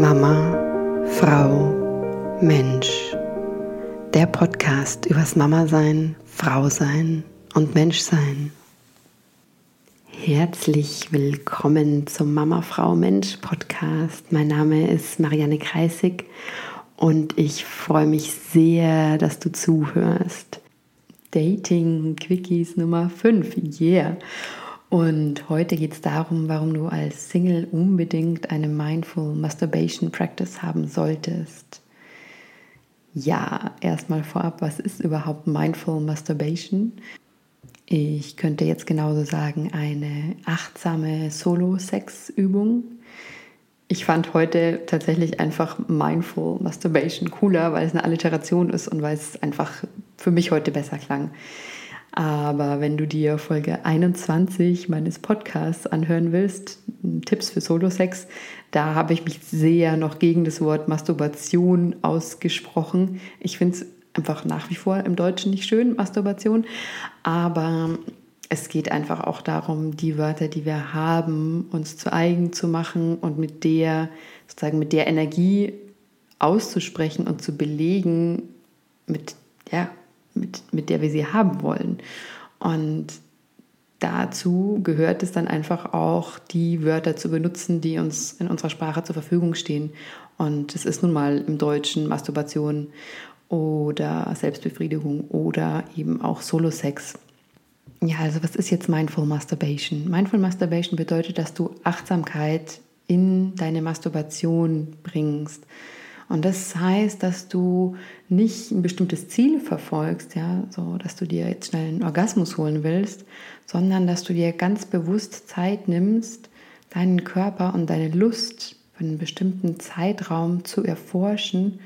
Mama, Frau, Mensch. Der Podcast übers Mama sein, Frau sein und Mensch sein. Herzlich willkommen zum Mama, Frau, Mensch Podcast. Mein Name ist Marianne Kreisig und ich freue mich sehr, dass du zuhörst. Dating Quickies Nummer 5, yeah. Und heute geht es darum, warum du als Single unbedingt eine Mindful Masturbation Practice haben solltest. Ja, erstmal vorab, was ist überhaupt Mindful Masturbation? Ich könnte jetzt genauso sagen, eine achtsame Solo-Sex-Übung. Ich fand heute tatsächlich einfach Mindful Masturbation cooler, weil es eine Alliteration ist und weil es einfach für mich heute besser klang. Aber wenn du dir Folge 21 meines Podcasts anhören willst, Tipps für Solo-Sex, da habe ich mich sehr noch gegen das Wort Masturbation ausgesprochen. Ich finde es einfach nach wie vor im Deutschen nicht schön, Masturbation. Aber es geht einfach auch darum, die Wörter, die wir haben, uns zu eigen zu machen und mit der, sozusagen mit der Energie auszusprechen und zu belegen, mit, ja, mit, mit der wir sie haben wollen. Und dazu gehört es dann einfach auch, die Wörter zu benutzen, die uns in unserer Sprache zur Verfügung stehen. Und es ist nun mal im Deutschen Masturbation oder Selbstbefriedigung oder eben auch Solo-Sex. Ja, also was ist jetzt Mindful Masturbation? Mindful Masturbation bedeutet, dass du Achtsamkeit in deine Masturbation bringst. Und das heißt, dass du nicht ein bestimmtes Ziel verfolgst, ja, so dass du dir jetzt schnell einen Orgasmus holen willst, sondern dass du dir ganz bewusst Zeit nimmst, deinen Körper und deine Lust für einen bestimmten Zeitraum zu erforschen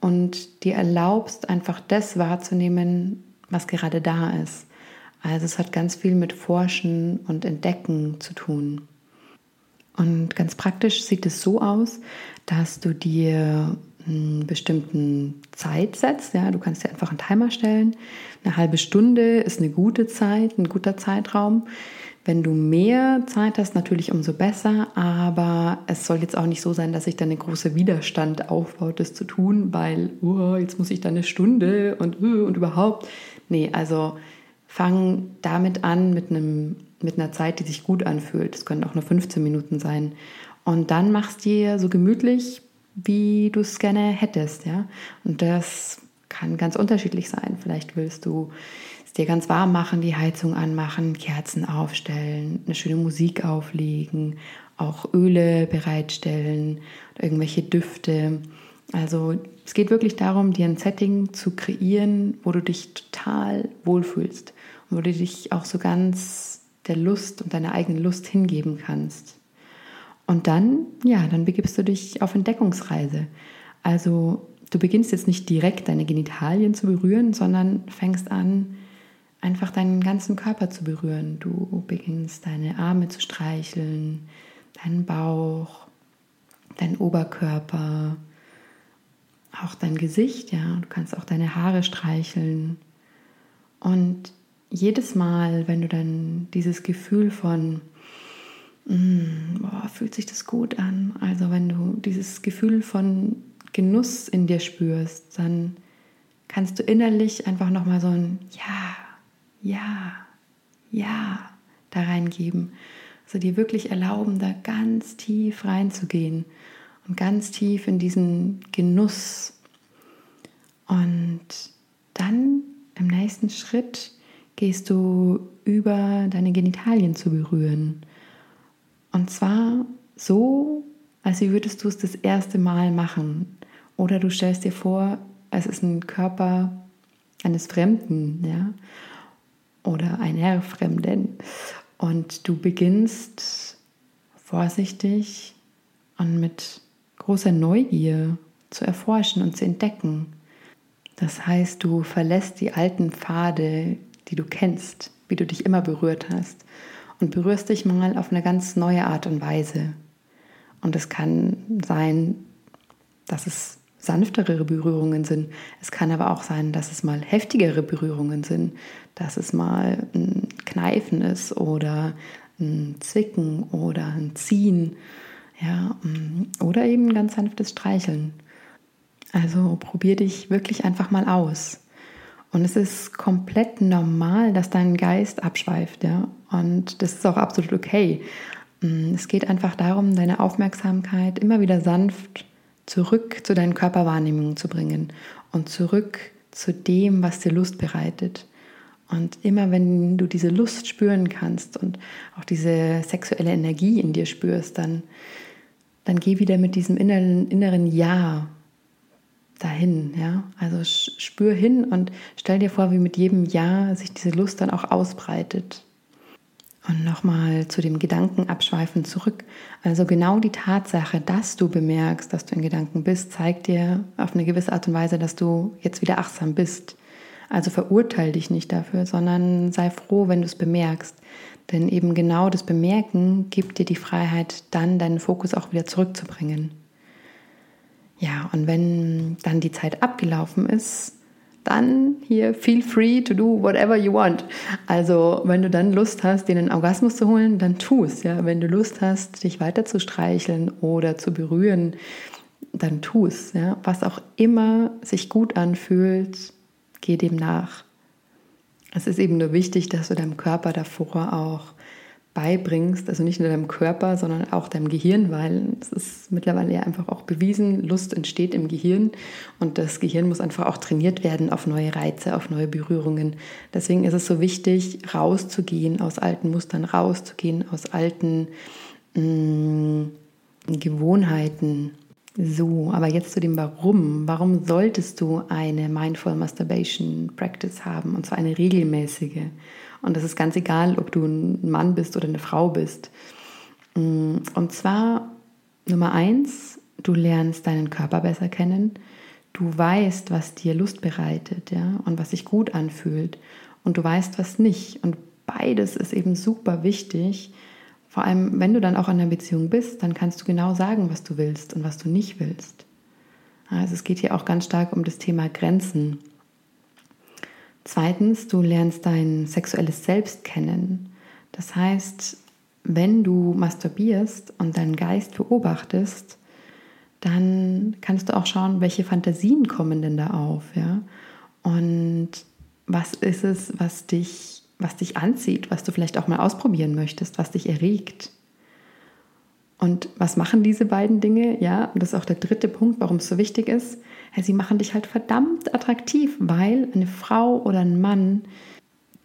und dir erlaubst, einfach das wahrzunehmen, was gerade da ist. Also es hat ganz viel mit Forschen und Entdecken zu tun. Und ganz praktisch sieht es so aus, dass du dir einen bestimmten Zeit setzt. Ja, du kannst dir einfach einen Timer stellen. Eine halbe Stunde ist eine gute Zeit, ein guter Zeitraum. Wenn du mehr Zeit hast, natürlich umso besser, aber es soll jetzt auch nicht so sein, dass sich dann ein großer Widerstand aufbaut, das zu tun, weil oh, jetzt muss ich da eine Stunde und, uh, und überhaupt. Nee, also fang damit an mit, einem, mit einer Zeit, die sich gut anfühlt. Das können auch nur 15 Minuten sein. Und dann machst dir so gemütlich, wie du es gerne hättest, ja. Und das kann ganz unterschiedlich sein. Vielleicht willst du es dir ganz warm machen, die Heizung anmachen, Kerzen aufstellen, eine schöne Musik auflegen, auch Öle bereitstellen, irgendwelche Düfte. Also es geht wirklich darum, dir ein Setting zu kreieren, wo du dich total wohlfühlst und wo du dich auch so ganz der Lust und deiner eigenen Lust hingeben kannst. Und dann, ja, dann begibst du dich auf Entdeckungsreise. Also du beginnst jetzt nicht direkt deine Genitalien zu berühren, sondern fängst an, einfach deinen ganzen Körper zu berühren. Du beginnst deine Arme zu streicheln, deinen Bauch, deinen Oberkörper, auch dein Gesicht, ja. Du kannst auch deine Haare streicheln. Und jedes Mal, wenn du dann dieses Gefühl von Mm, boah, fühlt sich das gut an. Also wenn du dieses Gefühl von Genuss in dir spürst, dann kannst du innerlich einfach nochmal so ein Ja, Ja, Ja da reingeben. Also dir wirklich erlauben, da ganz tief reinzugehen und ganz tief in diesen Genuss. Und dann im nächsten Schritt gehst du über deine Genitalien zu berühren. Und zwar so, als würdest du es das erste Mal machen. Oder du stellst dir vor, es ist ein Körper eines Fremden, ja, oder einer Fremden. Und du beginnst vorsichtig und mit großer Neugier zu erforschen und zu entdecken. Das heißt, du verlässt die alten Pfade, die du kennst, wie du dich immer berührt hast und berührst dich mal auf eine ganz neue Art und Weise. Und es kann sein, dass es sanftere Berührungen sind. Es kann aber auch sein, dass es mal heftigere Berührungen sind, dass es mal ein Kneifen ist oder ein Zwicken oder ein Ziehen. Ja, mm, oder eben ganz sanftes Streicheln. Also probier dich wirklich einfach mal aus. Und es ist komplett normal, dass dein Geist abschweift, ja. Und das ist auch absolut okay. Mm, es geht einfach darum, deine Aufmerksamkeit immer wieder sanft zurück zu deinen Körperwahrnehmungen zu bringen und zurück zu dem, was dir Lust bereitet. Und immer wenn du diese Lust spüren kannst und auch diese sexuelle Energie in dir spürst, dann, dann geh wieder mit diesem inneren, inneren Ja dahin. Ja? Also spür hin und stell dir vor, wie mit jedem Ja sich diese Lust dann auch ausbreitet. Und nochmal zu dem Gedankenabschweifen zurück. Also genau die Tatsache, dass du bemerkst, dass du in Gedanken bist, zeigt dir auf eine gewisse Art und Weise, dass du jetzt wieder achtsam bist. Also verurteile dich nicht dafür, sondern sei froh, wenn du es bemerkst. Denn eben genau das Bemerken gibt dir die Freiheit, dann deinen Fokus auch wieder zurückzubringen. Ja, und wenn dann die Zeit abgelaufen ist, dann hier feel free to do whatever you want. Also wenn du dann Lust hast, dir einen Orgasmus zu holen, dann tu es. Ja? Wenn du Lust hast, dich weiter zu streicheln oder zu berühren, dann tu es. Ja? Was auch immer sich gut anfühlt, geh dem nach. Es ist eben nur wichtig, dass du deinem Körper davor auch beibringst, also nicht nur deinem Körper, sondern auch deinem Gehirn, weil es ist mittlerweile ja einfach auch bewiesen, Lust entsteht im Gehirn und das Gehirn muss einfach auch trainiert werden auf neue Reize, auf neue Berührungen. Deswegen ist es so wichtig, rauszugehen aus alten Mustern, rauszugehen aus alten mh, mm, Gewohnheiten. So, aber jetzt zu dem Warum. Warum solltest du eine Mindful Masturbation Practice haben und zwar eine regelmäßige? Und das ist ganz egal, ob du ein Mann bist oder eine Frau bist. Mm, und zwar Nummer eins, du lernst deinen Körper besser kennen. Du weißt, was dir Lust bereitet ja, und was sich gut anfühlt. Und du weißt, was nicht. Und beides ist eben super wichtig. Vor allem, wenn du dann auch in einer Beziehung bist, dann kannst du genau sagen, was du willst und was du nicht willst. Also es geht hier auch ganz stark um das Thema Grenzen. Zweitens, du lernst dein sexuelles Selbst kennen. Das heißt, wenn du masturbierst und deinen Geist beobachtest, dann kannst du auch schauen, welche Fantasien kommen denn da auf, ja? Und was ist es, was dich, was dich anzieht, was du vielleicht auch mal ausprobieren möchtest, was dich erregt? Und was machen diese beiden Dinge? Ja, und das ist auch der dritte Punkt, warum es so wichtig ist. Ja, sie machen dich halt verdammt attraktiv, weil eine Frau oder ein Mann,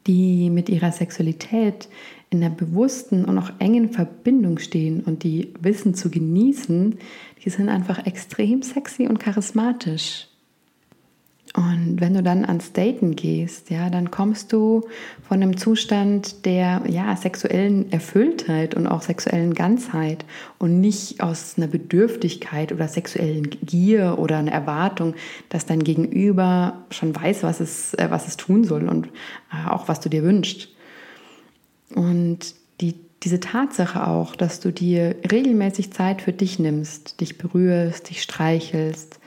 die mit ihrer Sexualität in einer bewussten und auch engen Verbindung stehen und die wissen zu genießen, die sind einfach extrem sexy und charismatisch. Und wenn du dann ans Daten gehst, ja, dann kommst du von einem Zustand der ja, sexuellen Erfülltheit und auch sexuellen Ganzheit und nicht aus einer Bedürftigkeit oder sexuellen Gier oder einer Erwartung, dass dein Gegenüber schon weiß, was es, äh, was es tun soll und äh, auch was du dir wünschst. Und die, diese Tatsache auch, dass du dir regelmäßig Zeit für dich nimmst, dich berührst, dich streichelst,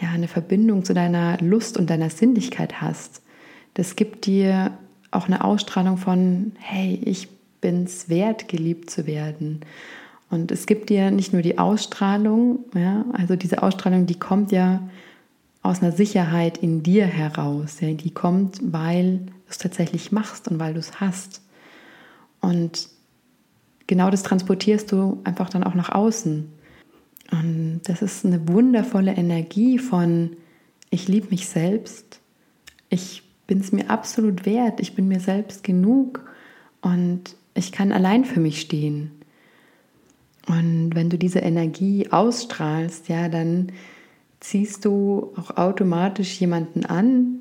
ja, eine Verbindung zu deiner Lust und deiner Sinnlichkeit hast, das gibt dir auch eine Ausstrahlung von, hey, ich bin es wert, geliebt zu werden. Und es gibt dir nicht nur die Ausstrahlung, ja, also diese Ausstrahlung, die kommt ja aus einer Sicherheit in dir heraus. Ja, die kommt, weil du es tatsächlich machst und weil du es hast. Und genau das transportierst du einfach dann auch nach außen. Und das ist eine wundervolle Energie von, ich liebe mich selbst, ich bin es mir absolut wert, ich bin mir selbst genug und ich kann allein für mich stehen. Und wenn du diese Energie ausstrahlst, ja, dann ziehst du auch automatisch jemanden an,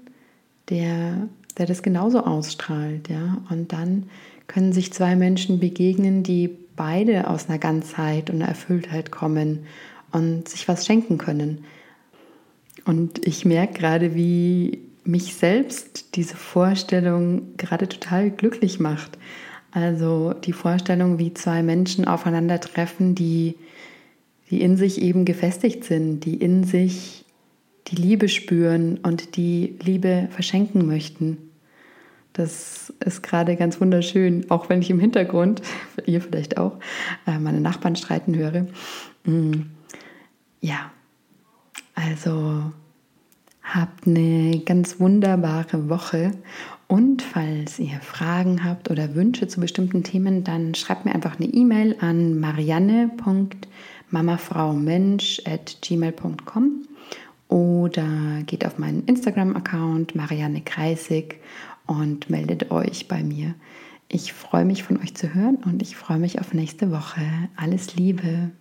der, der das genauso ausstrahlt, ja. Und dann können sich zwei Menschen begegnen, die beide aus einer Ganzheit und einer Erfülltheit kommen und sich was schenken können. Und ich merke gerade, wie mich selbst diese Vorstellung gerade total glücklich macht. Also die Vorstellung, wie zwei Menschen aufeinandertreffen, die, die in sich eben gefestigt sind, die in sich die Liebe spüren und die Liebe verschenken möchten. Das ist gerade ganz wunderschön, auch wenn ich im Hintergrund, ihr vielleicht auch, äh, meine Nachbarn streiten höre. Mm, ja, also habt eine ganz wunderbare Woche und falls ihr Fragen habt oder Wünsche zu bestimmten Themen, dann schreibt mir einfach eine E-Mail an marianne.mamafraumensch.gmail.com oder geht auf meinen Instagram-Account Marianne Kreisig und meldet euch bei mir. Ich freue mich von euch zu hören und ich freue mich auf nächste Woche. Alles Liebe.